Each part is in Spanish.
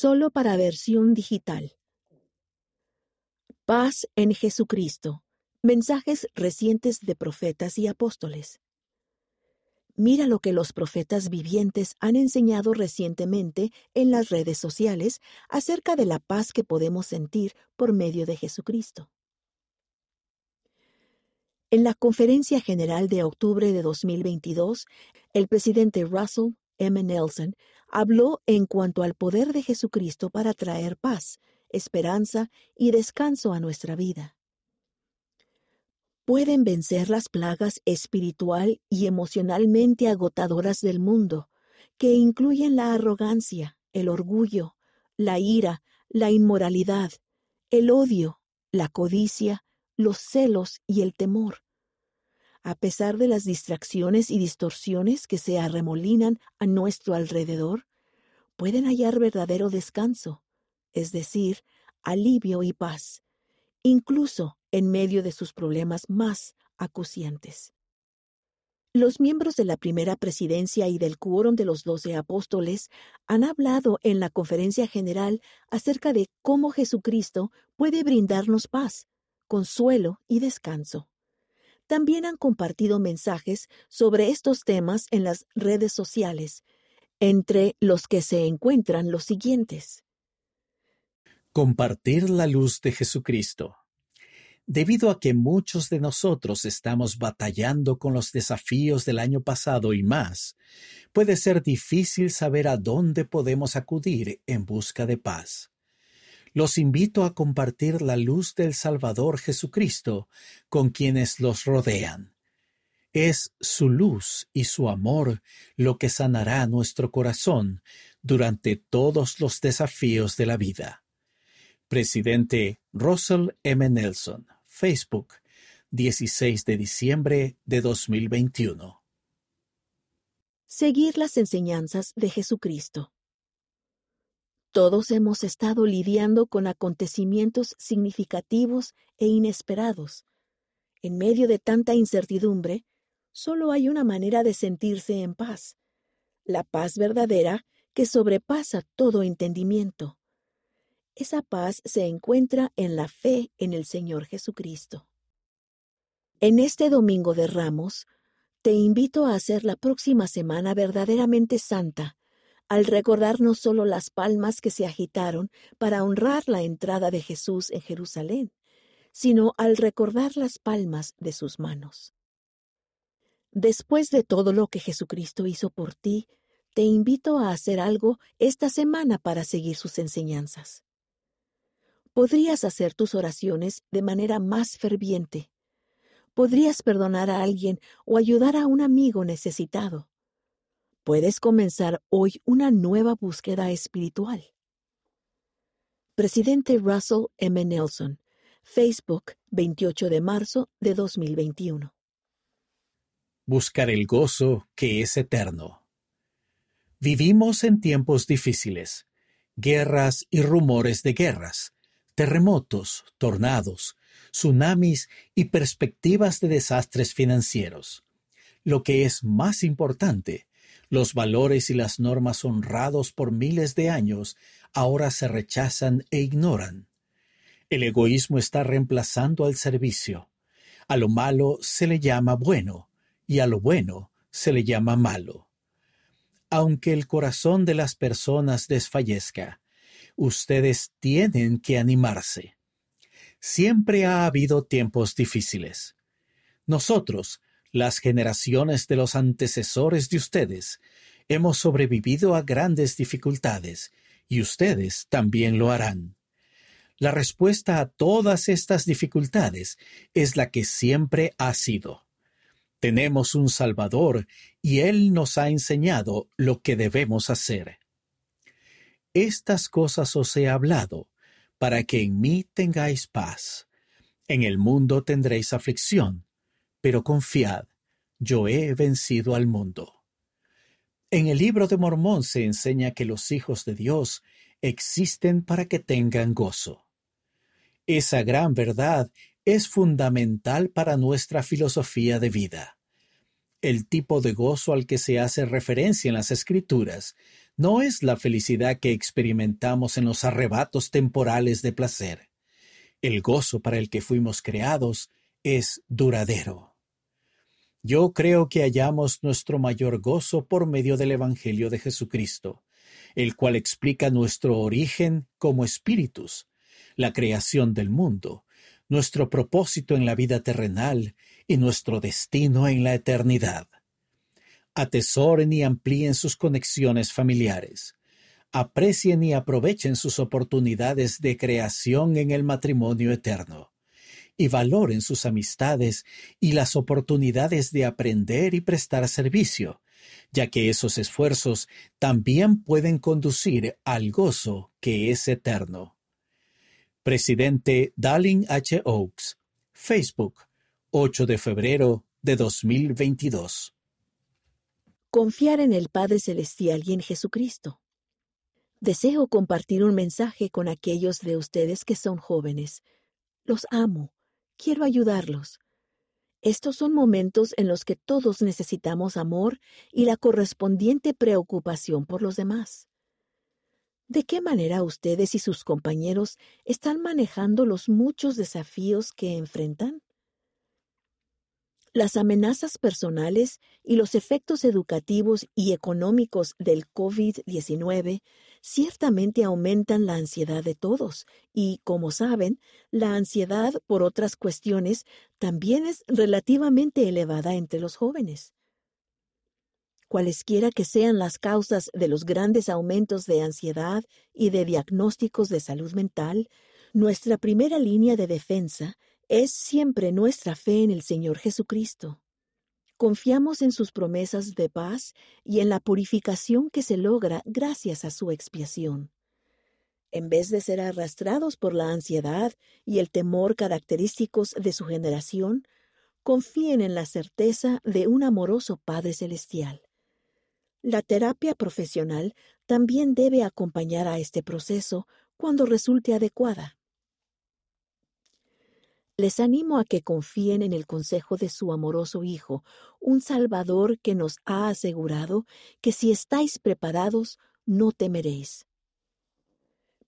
solo para versión digital. Paz en Jesucristo. Mensajes recientes de profetas y apóstoles. Mira lo que los profetas vivientes han enseñado recientemente en las redes sociales acerca de la paz que podemos sentir por medio de Jesucristo. En la Conferencia General de octubre de 2022, el presidente Russell M. Nelson habló en cuanto al poder de Jesucristo para traer paz, esperanza y descanso a nuestra vida. Pueden vencer las plagas espiritual y emocionalmente agotadoras del mundo, que incluyen la arrogancia, el orgullo, la ira, la inmoralidad, el odio, la codicia, los celos y el temor a pesar de las distracciones y distorsiones que se arremolinan a nuestro alrededor, pueden hallar verdadero descanso, es decir, alivio y paz, incluso en medio de sus problemas más acuciantes. Los miembros de la primera presidencia y del quórum de los doce apóstoles han hablado en la conferencia general acerca de cómo Jesucristo puede brindarnos paz, consuelo y descanso también han compartido mensajes sobre estos temas en las redes sociales, entre los que se encuentran los siguientes. Compartir la luz de Jesucristo. Debido a que muchos de nosotros estamos batallando con los desafíos del año pasado y más, puede ser difícil saber a dónde podemos acudir en busca de paz los invito a compartir la luz del Salvador Jesucristo con quienes los rodean. Es su luz y su amor lo que sanará nuestro corazón durante todos los desafíos de la vida. Presidente Russell M. Nelson, Facebook, 16 de diciembre de 2021. Seguir las enseñanzas de Jesucristo. Todos hemos estado lidiando con acontecimientos significativos e inesperados. En medio de tanta incertidumbre, solo hay una manera de sentirse en paz, la paz verdadera que sobrepasa todo entendimiento. Esa paz se encuentra en la fe en el Señor Jesucristo. En este Domingo de Ramos, te invito a hacer la próxima semana verdaderamente santa al recordar no solo las palmas que se agitaron para honrar la entrada de Jesús en Jerusalén, sino al recordar las palmas de sus manos. Después de todo lo que Jesucristo hizo por ti, te invito a hacer algo esta semana para seguir sus enseñanzas. Podrías hacer tus oraciones de manera más ferviente. Podrías perdonar a alguien o ayudar a un amigo necesitado puedes comenzar hoy una nueva búsqueda espiritual. Presidente Russell M. Nelson, Facebook, 28 de marzo de 2021. Buscar el gozo que es eterno. Vivimos en tiempos difíciles, guerras y rumores de guerras, terremotos, tornados, tsunamis y perspectivas de desastres financieros. Lo que es más importante los valores y las normas honrados por miles de años ahora se rechazan e ignoran. El egoísmo está reemplazando al servicio. A lo malo se le llama bueno y a lo bueno se le llama malo. Aunque el corazón de las personas desfallezca, ustedes tienen que animarse. Siempre ha habido tiempos difíciles. Nosotros, las generaciones de los antecesores de ustedes hemos sobrevivido a grandes dificultades y ustedes también lo harán. La respuesta a todas estas dificultades es la que siempre ha sido. Tenemos un Salvador y Él nos ha enseñado lo que debemos hacer. Estas cosas os he hablado, para que en mí tengáis paz. En el mundo tendréis aflicción, pero confiad, yo he vencido al mundo. En el libro de Mormón se enseña que los hijos de Dios existen para que tengan gozo. Esa gran verdad es fundamental para nuestra filosofía de vida. El tipo de gozo al que se hace referencia en las Escrituras no es la felicidad que experimentamos en los arrebatos temporales de placer. El gozo para el que fuimos creados es duradero. Yo creo que hallamos nuestro mayor gozo por medio del Evangelio de Jesucristo, el cual explica nuestro origen como espíritus, la creación del mundo, nuestro propósito en la vida terrenal y nuestro destino en la eternidad. Atesoren y amplíen sus conexiones familiares. Aprecien y aprovechen sus oportunidades de creación en el matrimonio eterno y valoren sus amistades y las oportunidades de aprender y prestar servicio, ya que esos esfuerzos también pueden conducir al gozo que es eterno. Presidente Darling H. Oaks, Facebook, 8 de febrero de 2022. Confiar en el Padre Celestial y en Jesucristo. Deseo compartir un mensaje con aquellos de ustedes que son jóvenes. Los amo Quiero ayudarlos. Estos son momentos en los que todos necesitamos amor y la correspondiente preocupación por los demás. ¿De qué manera ustedes y sus compañeros están manejando los muchos desafíos que enfrentan? Las amenazas personales y los efectos educativos y económicos del COVID-19 ciertamente aumentan la ansiedad de todos y, como saben, la ansiedad por otras cuestiones también es relativamente elevada entre los jóvenes. Cualesquiera que sean las causas de los grandes aumentos de ansiedad y de diagnósticos de salud mental, nuestra primera línea de defensa es siempre nuestra fe en el Señor Jesucristo. Confiamos en sus promesas de paz y en la purificación que se logra gracias a su expiación. En vez de ser arrastrados por la ansiedad y el temor característicos de su generación, confíen en la certeza de un amoroso Padre Celestial. La terapia profesional también debe acompañar a este proceso cuando resulte adecuada. Les animo a que confíen en el consejo de su amoroso Hijo, un Salvador que nos ha asegurado que si estáis preparados, no temeréis.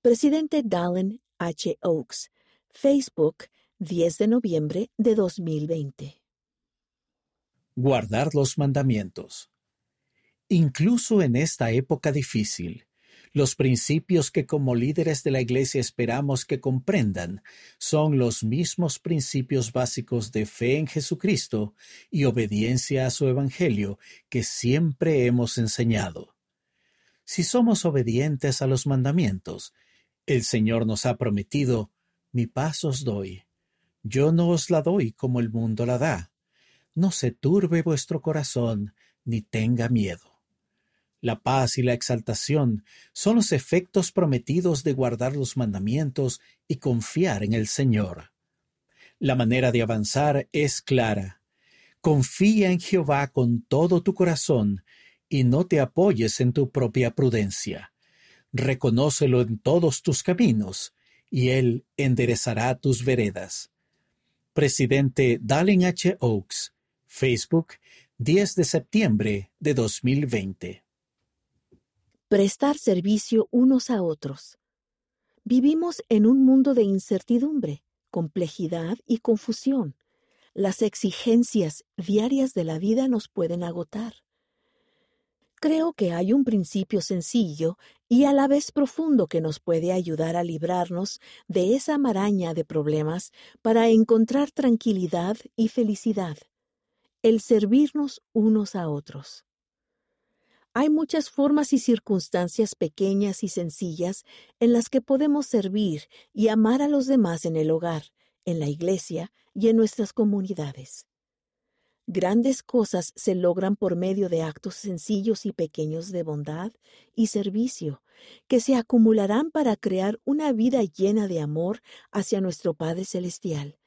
Presidente Dallin H. Oaks, Facebook, 10 de noviembre de 2020. Guardar los mandamientos. Incluso en esta época difícil, los principios que como líderes de la Iglesia esperamos que comprendan son los mismos principios básicos de fe en Jesucristo y obediencia a su Evangelio que siempre hemos enseñado. Si somos obedientes a los mandamientos, el Señor nos ha prometido, mi paz os doy. Yo no os la doy como el mundo la da. No se turbe vuestro corazón, ni tenga miedo. La paz y la exaltación son los efectos prometidos de guardar los mandamientos y confiar en el Señor. La manera de avanzar es clara. Confía en Jehová con todo tu corazón y no te apoyes en tu propia prudencia. Reconócelo en todos tus caminos y Él enderezará tus veredas. Presidente Dallin H. Oaks, Facebook, 10 de septiembre de 2020 prestar servicio unos a otros. Vivimos en un mundo de incertidumbre, complejidad y confusión. Las exigencias diarias de la vida nos pueden agotar. Creo que hay un principio sencillo y a la vez profundo que nos puede ayudar a librarnos de esa maraña de problemas para encontrar tranquilidad y felicidad, el servirnos unos a otros. Hay muchas formas y circunstancias pequeñas y sencillas en las que podemos servir y amar a los demás en el hogar, en la iglesia y en nuestras comunidades. Grandes cosas se logran por medio de actos sencillos y pequeños de bondad y servicio, que se acumularán para crear una vida llena de amor hacia nuestro Padre Celestial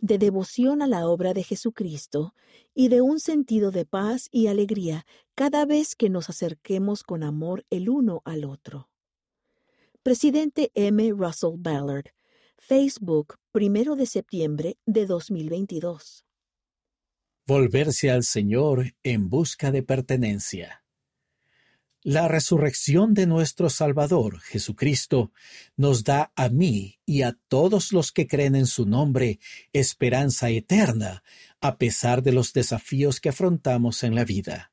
de devoción a la obra de Jesucristo y de un sentido de paz y alegría cada vez que nos acerquemos con amor el uno al otro. Presidente M. Russell Ballard, Facebook, primero de septiembre de 2022. Volverse al Señor en busca de pertenencia. La resurrección de nuestro Salvador, Jesucristo, nos da a mí y a todos los que creen en su nombre esperanza eterna, a pesar de los desafíos que afrontamos en la vida.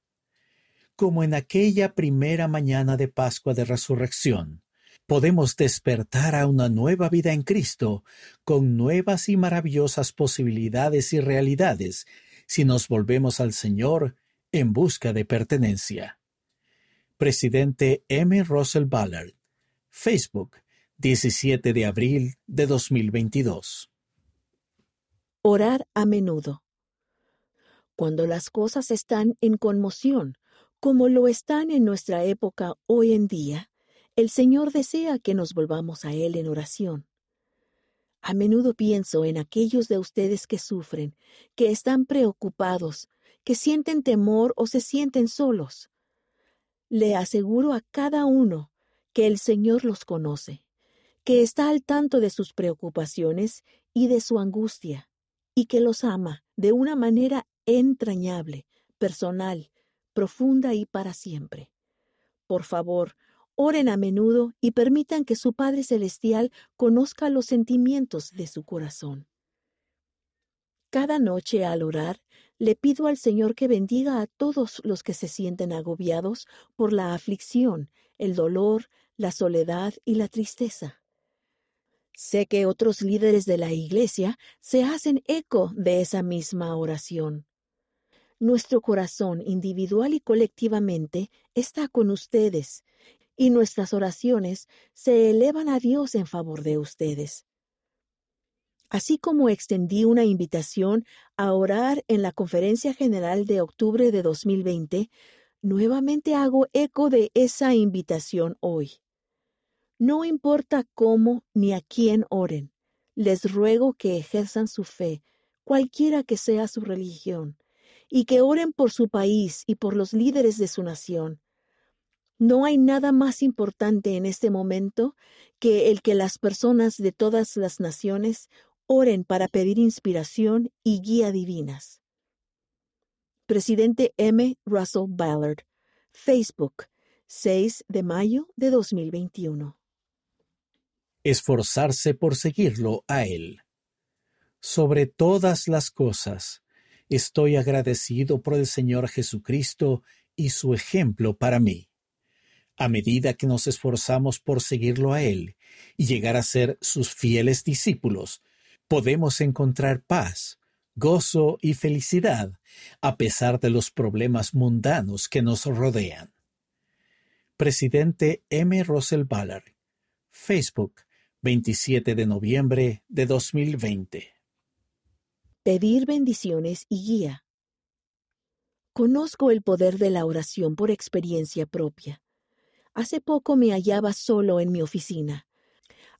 Como en aquella primera mañana de Pascua de Resurrección, podemos despertar a una nueva vida en Cristo, con nuevas y maravillosas posibilidades y realidades, si nos volvemos al Señor en busca de pertenencia. Presidente M. Russell Ballard. Facebook, 17 de abril de 2022. Orar a menudo. Cuando las cosas están en conmoción, como lo están en nuestra época hoy en día, el Señor desea que nos volvamos a Él en oración. A menudo pienso en aquellos de ustedes que sufren, que están preocupados, que sienten temor o se sienten solos. Le aseguro a cada uno que el Señor los conoce, que está al tanto de sus preocupaciones y de su angustia, y que los ama de una manera entrañable, personal, profunda y para siempre. Por favor, oren a menudo y permitan que su Padre Celestial conozca los sentimientos de su corazón. Cada noche al orar, le pido al Señor que bendiga a todos los que se sienten agobiados por la aflicción, el dolor, la soledad y la tristeza. Sé que otros líderes de la Iglesia se hacen eco de esa misma oración. Nuestro corazón individual y colectivamente está con ustedes, y nuestras oraciones se elevan a Dios en favor de ustedes. Así como extendí una invitación a orar en la Conferencia General de octubre de 2020, nuevamente hago eco de esa invitación hoy. No importa cómo ni a quién oren, les ruego que ejerzan su fe, cualquiera que sea su religión, y que oren por su país y por los líderes de su nación. No hay nada más importante en este momento que el que las personas de todas las naciones Oren para pedir inspiración y guía divinas. Presidente M. Russell Ballard, Facebook, 6 de mayo de 2021. Esforzarse por seguirlo a Él. Sobre todas las cosas, estoy agradecido por el Señor Jesucristo y su ejemplo para mí. A medida que nos esforzamos por seguirlo a Él y llegar a ser sus fieles discípulos, podemos encontrar paz, gozo y felicidad a pesar de los problemas mundanos que nos rodean. Presidente M. Russell Ballard, Facebook, 27 de noviembre de 2020. Pedir bendiciones y guía. Conozco el poder de la oración por experiencia propia. Hace poco me hallaba solo en mi oficina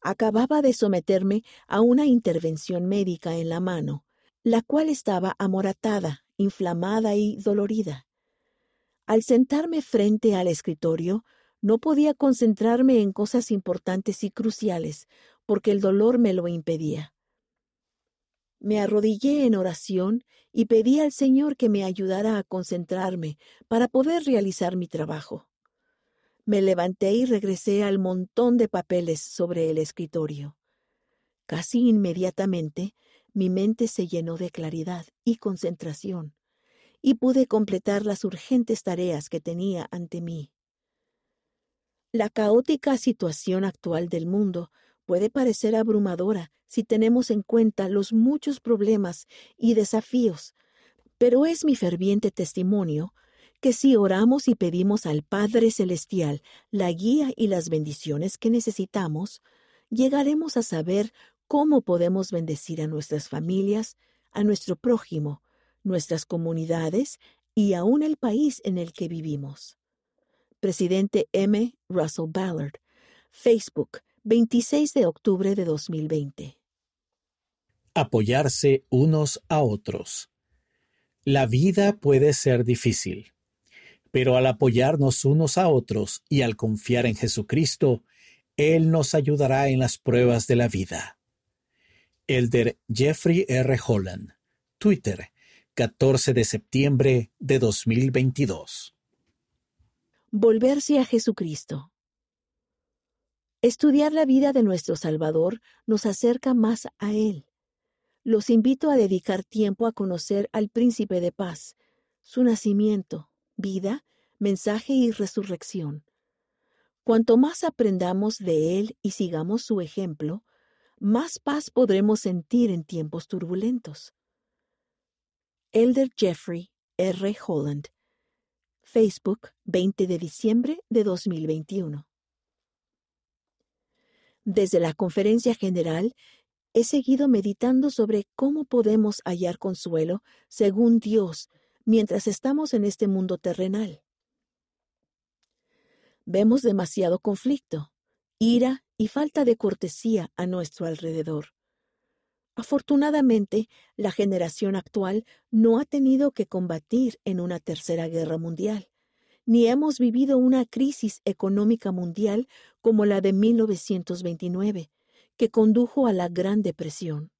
acababa de someterme a una intervención médica en la mano, la cual estaba amoratada, inflamada y dolorida. Al sentarme frente al escritorio, no podía concentrarme en cosas importantes y cruciales, porque el dolor me lo impedía. Me arrodillé en oración y pedí al Señor que me ayudara a concentrarme para poder realizar mi trabajo. Me levanté y regresé al montón de papeles sobre el escritorio. Casi inmediatamente mi mente se llenó de claridad y concentración, y pude completar las urgentes tareas que tenía ante mí. La caótica situación actual del mundo puede parecer abrumadora si tenemos en cuenta los muchos problemas y desafíos, pero es mi ferviente testimonio que si oramos y pedimos al Padre Celestial la guía y las bendiciones que necesitamos, llegaremos a saber cómo podemos bendecir a nuestras familias, a nuestro prójimo, nuestras comunidades y aún el país en el que vivimos. Presidente M. Russell Ballard, Facebook, 26 de octubre de 2020. Apoyarse unos a otros. La vida puede ser difícil pero al apoyarnos unos a otros y al confiar en Jesucristo, Él nos ayudará en las pruebas de la vida. Elder Jeffrey R. Holland, Twitter, 14 de septiembre de 2022. Volverse a Jesucristo. Estudiar la vida de nuestro Salvador nos acerca más a Él. Los invito a dedicar tiempo a conocer al Príncipe de Paz, su nacimiento, vida, mensaje y resurrección. Cuanto más aprendamos de Él y sigamos su ejemplo, más paz podremos sentir en tiempos turbulentos. Elder Jeffrey R. Holland. Facebook, 20 de diciembre de 2021. Desde la conferencia general, he seguido meditando sobre cómo podemos hallar consuelo según Dios mientras estamos en este mundo terrenal. Vemos demasiado conflicto, ira y falta de cortesía a nuestro alrededor. Afortunadamente, la generación actual no ha tenido que combatir en una tercera guerra mundial, ni hemos vivido una crisis económica mundial como la de 1929, que condujo a la Gran Depresión.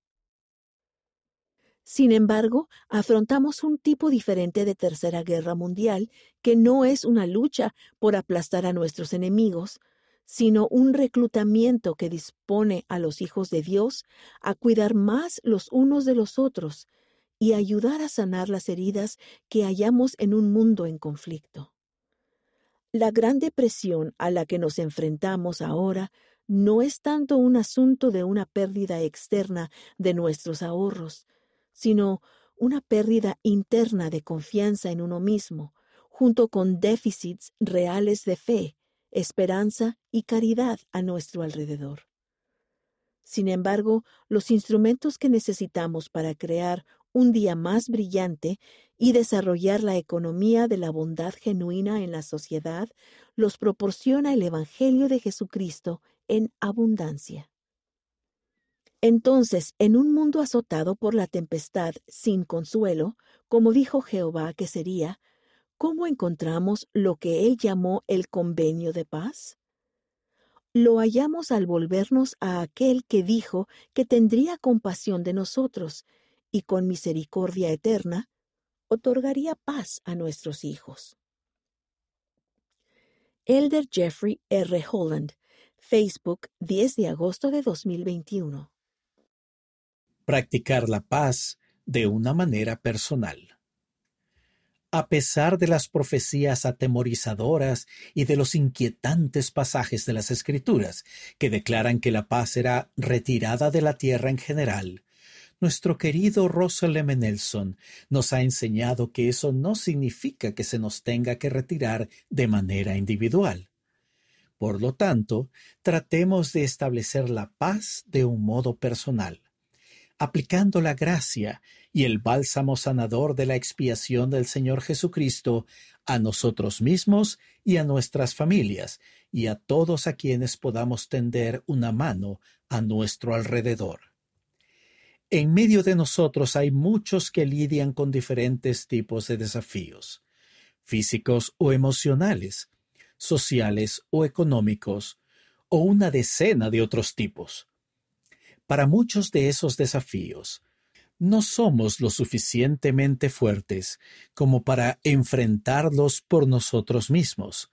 Sin embargo, afrontamos un tipo diferente de tercera guerra mundial que no es una lucha por aplastar a nuestros enemigos, sino un reclutamiento que dispone a los hijos de Dios a cuidar más los unos de los otros y ayudar a sanar las heridas que hallamos en un mundo en conflicto. La gran depresión a la que nos enfrentamos ahora no es tanto un asunto de una pérdida externa de nuestros ahorros, sino una pérdida interna de confianza en uno mismo, junto con déficits reales de fe, esperanza y caridad a nuestro alrededor. Sin embargo, los instrumentos que necesitamos para crear un día más brillante y desarrollar la economía de la bondad genuina en la sociedad los proporciona el Evangelio de Jesucristo en abundancia. Entonces, en un mundo azotado por la tempestad sin consuelo, como dijo Jehová que sería, ¿cómo encontramos lo que él llamó el convenio de paz? Lo hallamos al volvernos a aquel que dijo que tendría compasión de nosotros y con misericordia eterna otorgaría paz a nuestros hijos. Elder Jeffrey R. Holland, Facebook, 10 de agosto de 2021. Practicar la paz de una manera personal a pesar de las profecías atemorizadoras y de los inquietantes pasajes de las Escrituras que declaran que la paz será retirada de la tierra en general, nuestro querido Russell M. Nelson nos ha enseñado que eso no significa que se nos tenga que retirar de manera individual. Por lo tanto, tratemos de establecer la paz de un modo personal aplicando la gracia y el bálsamo sanador de la expiación del Señor Jesucristo a nosotros mismos y a nuestras familias y a todos a quienes podamos tender una mano a nuestro alrededor. En medio de nosotros hay muchos que lidian con diferentes tipos de desafíos, físicos o emocionales, sociales o económicos, o una decena de otros tipos para muchos de esos desafíos, no somos lo suficientemente fuertes como para enfrentarlos por nosotros mismos,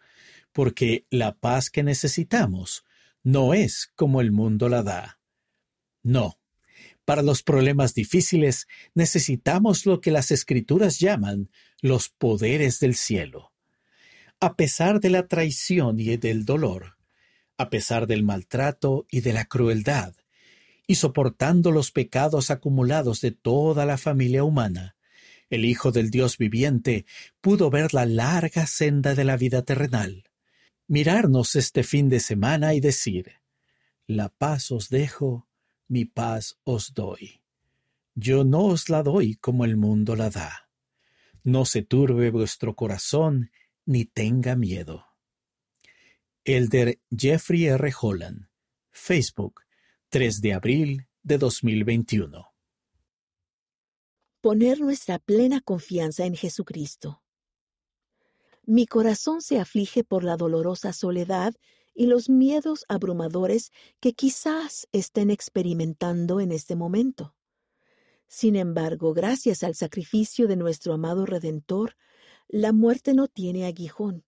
porque la paz que necesitamos no es como el mundo la da. No, para los problemas difíciles necesitamos lo que las escrituras llaman los poderes del cielo. A pesar de la traición y del dolor, a pesar del maltrato y de la crueldad, y soportando los pecados acumulados de toda la familia humana, el Hijo del Dios viviente pudo ver la larga senda de la vida terrenal, mirarnos este fin de semana y decir, La paz os dejo, mi paz os doy. Yo no os la doy como el mundo la da. No se turbe vuestro corazón, ni tenga miedo. Elder Jeffrey R. Holland, Facebook, 3 de abril de 2021. Poner nuestra plena confianza en Jesucristo. Mi corazón se aflige por la dolorosa soledad y los miedos abrumadores que quizás estén experimentando en este momento. Sin embargo, gracias al sacrificio de nuestro amado Redentor, la muerte no tiene aguijón,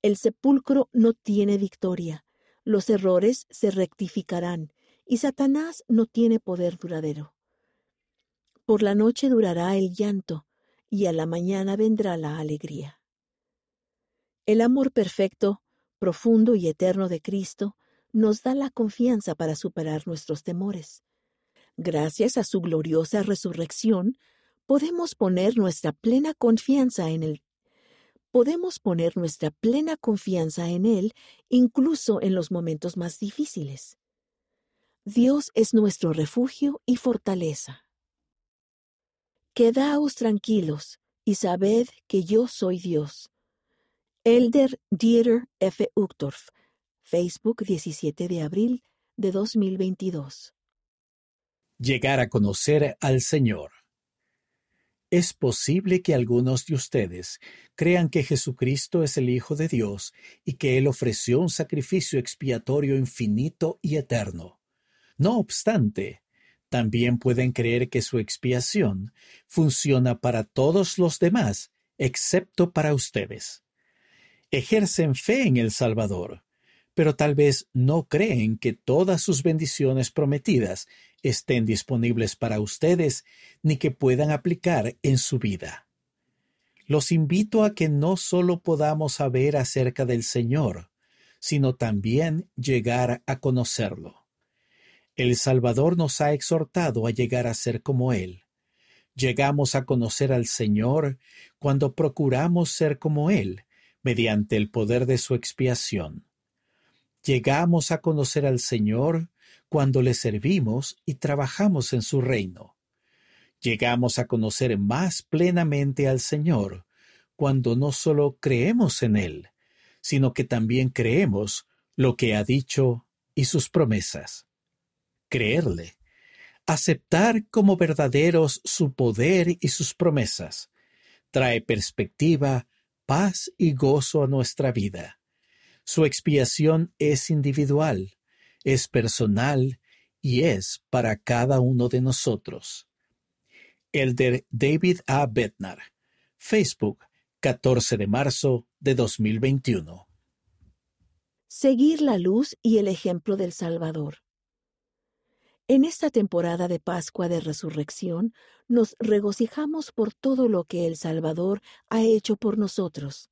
el sepulcro no tiene victoria, los errores se rectificarán, y Satanás no tiene poder duradero. Por la noche durará el llanto, y a la mañana vendrá la alegría. El amor perfecto, profundo y eterno de Cristo nos da la confianza para superar nuestros temores. Gracias a su gloriosa resurrección, podemos poner nuestra plena confianza en él. Podemos poner nuestra plena confianza en Él incluso en los momentos más difíciles. Dios es nuestro refugio y fortaleza. Quedaos tranquilos y sabed que yo soy Dios. Elder Dieter F. Uchtdorf, Facebook 17 de abril de 2022. Llegar a conocer al Señor. Es posible que algunos de ustedes crean que Jesucristo es el Hijo de Dios y que Él ofreció un sacrificio expiatorio infinito y eterno. No obstante, también pueden creer que su expiación funciona para todos los demás, excepto para ustedes. Ejercen fe en el Salvador, pero tal vez no creen que todas sus bendiciones prometidas estén disponibles para ustedes ni que puedan aplicar en su vida. Los invito a que no solo podamos saber acerca del Señor, sino también llegar a conocerlo. El Salvador nos ha exhortado a llegar a ser como Él. Llegamos a conocer al Señor cuando procuramos ser como Él, mediante el poder de su expiación. Llegamos a conocer al Señor cuando le servimos y trabajamos en su reino. Llegamos a conocer más plenamente al Señor cuando no solo creemos en Él, sino que también creemos lo que ha dicho y sus promesas creerle, aceptar como verdaderos su poder y sus promesas, trae perspectiva, paz y gozo a nuestra vida. Su expiación es individual, es personal y es para cada uno de nosotros. Elder David A. Bednar, Facebook, 14 de marzo de 2021. Seguir la luz y el ejemplo del Salvador. En esta temporada de Pascua de Resurrección nos regocijamos por todo lo que el Salvador ha hecho por nosotros.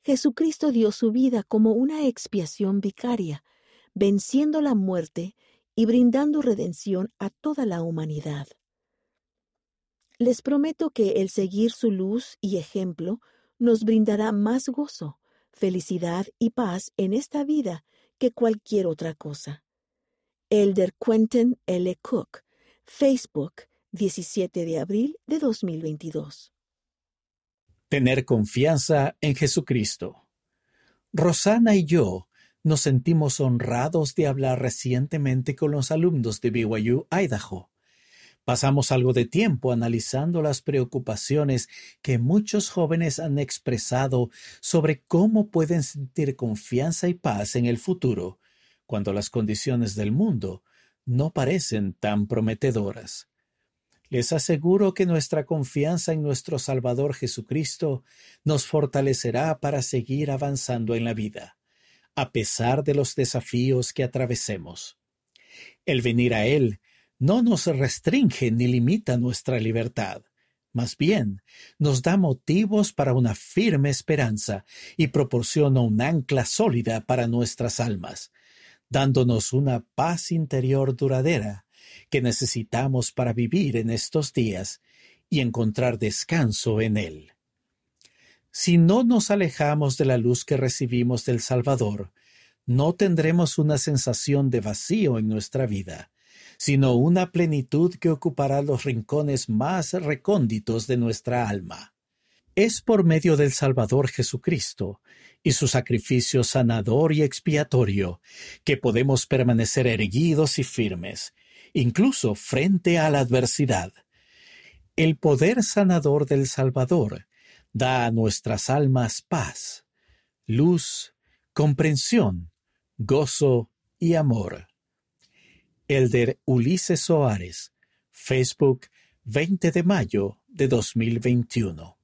Jesucristo dio su vida como una expiación vicaria, venciendo la muerte y brindando redención a toda la humanidad. Les prometo que el seguir su luz y ejemplo nos brindará más gozo, felicidad y paz en esta vida que cualquier otra cosa. Elder Quentin L. Cook, Facebook, 17 de abril de 2022. Tener confianza en Jesucristo. Rosana y yo nos sentimos honrados de hablar recientemente con los alumnos de BYU, Idaho. Pasamos algo de tiempo analizando las preocupaciones que muchos jóvenes han expresado sobre cómo pueden sentir confianza y paz en el futuro cuando las condiciones del mundo no parecen tan prometedoras. Les aseguro que nuestra confianza en nuestro Salvador Jesucristo nos fortalecerá para seguir avanzando en la vida, a pesar de los desafíos que atravesemos. El venir a Él no nos restringe ni limita nuestra libertad. Más bien, nos da motivos para una firme esperanza y proporciona un ancla sólida para nuestras almas, dándonos una paz interior duradera que necesitamos para vivir en estos días y encontrar descanso en Él. Si no nos alejamos de la luz que recibimos del Salvador, no tendremos una sensación de vacío en nuestra vida, sino una plenitud que ocupará los rincones más recónditos de nuestra alma. Es por medio del Salvador Jesucristo y su sacrificio sanador y expiatorio que podemos permanecer erguidos y firmes, incluso frente a la adversidad. El poder sanador del Salvador da a nuestras almas paz, luz, comprensión, gozo y amor. Elder Ulises Soares, Facebook 20 de mayo de 2021.